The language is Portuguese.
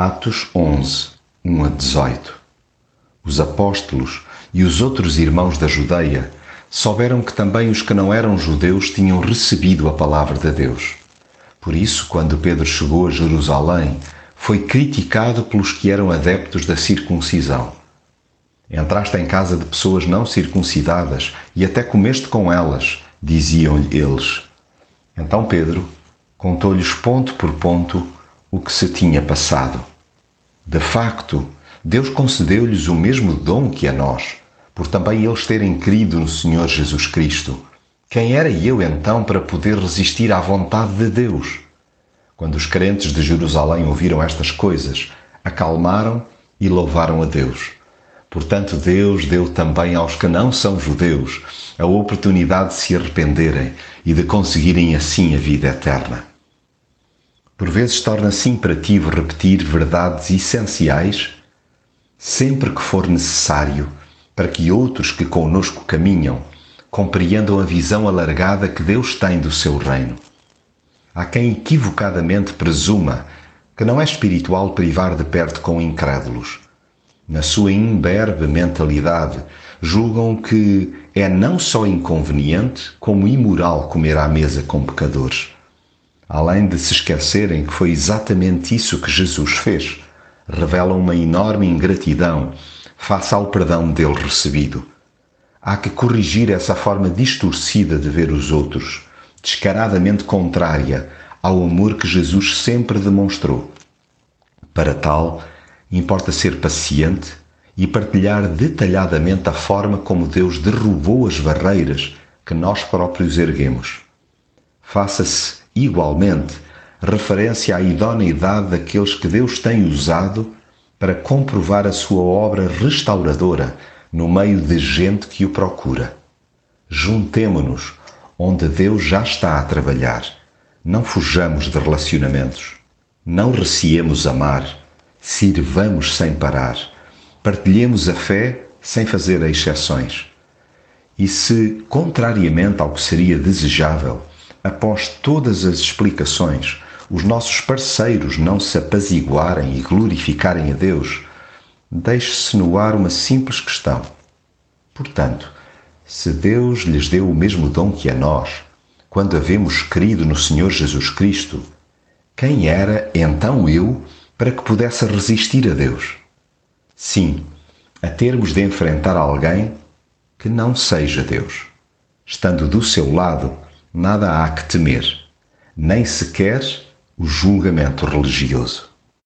Atos 11, 1 a 18 Os apóstolos e os outros irmãos da Judeia souberam que também os que não eram judeus tinham recebido a palavra de Deus. Por isso, quando Pedro chegou a Jerusalém, foi criticado pelos que eram adeptos da circuncisão. Entraste em casa de pessoas não circuncidadas e até comeste com elas, diziam-lhe eles. Então Pedro contou-lhes ponto por ponto o que se tinha passado. De facto, Deus concedeu-lhes o mesmo dom que a nós, por também eles terem crido no Senhor Jesus Cristo. Quem era eu então para poder resistir à vontade de Deus? Quando os crentes de Jerusalém ouviram estas coisas, acalmaram e louvaram a Deus. Portanto, Deus deu também aos que não são judeus a oportunidade de se arrependerem e de conseguirem assim a vida eterna. Por vezes torna-se imperativo repetir verdades essenciais sempre que for necessário para que outros que conosco caminham compreendam a visão alargada que Deus tem do seu reino. Há quem equivocadamente presuma que não é espiritual privar de perto com incrédulos. Na sua imberbe mentalidade, julgam que é não só inconveniente, como imoral comer à mesa com pecadores além de se esquecerem que foi exatamente isso que Jesus fez, revelam uma enorme ingratidão face ao perdão dele recebido. Há que corrigir essa forma distorcida de ver os outros, descaradamente contrária ao amor que Jesus sempre demonstrou. Para tal, importa ser paciente e partilhar detalhadamente a forma como Deus derrubou as barreiras que nós próprios erguemos. Faça-se igualmente, referência à idoneidade daqueles que Deus tem usado para comprovar a sua obra restauradora no meio de gente que o procura. Juntemo-nos onde Deus já está a trabalhar. Não fujamos de relacionamentos. Não receemos amar. Sirvamos sem parar. Partilhemos a fé sem fazer exceções. E se, contrariamente ao que seria desejável, após todas as explicações, os nossos parceiros não se apaziguarem e glorificarem a Deus, deixe-se no ar uma simples questão. Portanto, se Deus lhes deu o mesmo dom que a nós, quando havemos crido no Senhor Jesus Cristo, quem era então eu para que pudesse resistir a Deus? Sim, a termos de enfrentar alguém que não seja Deus. Estando do seu lado, nada há que temer, nem sequer o julgamento religioso.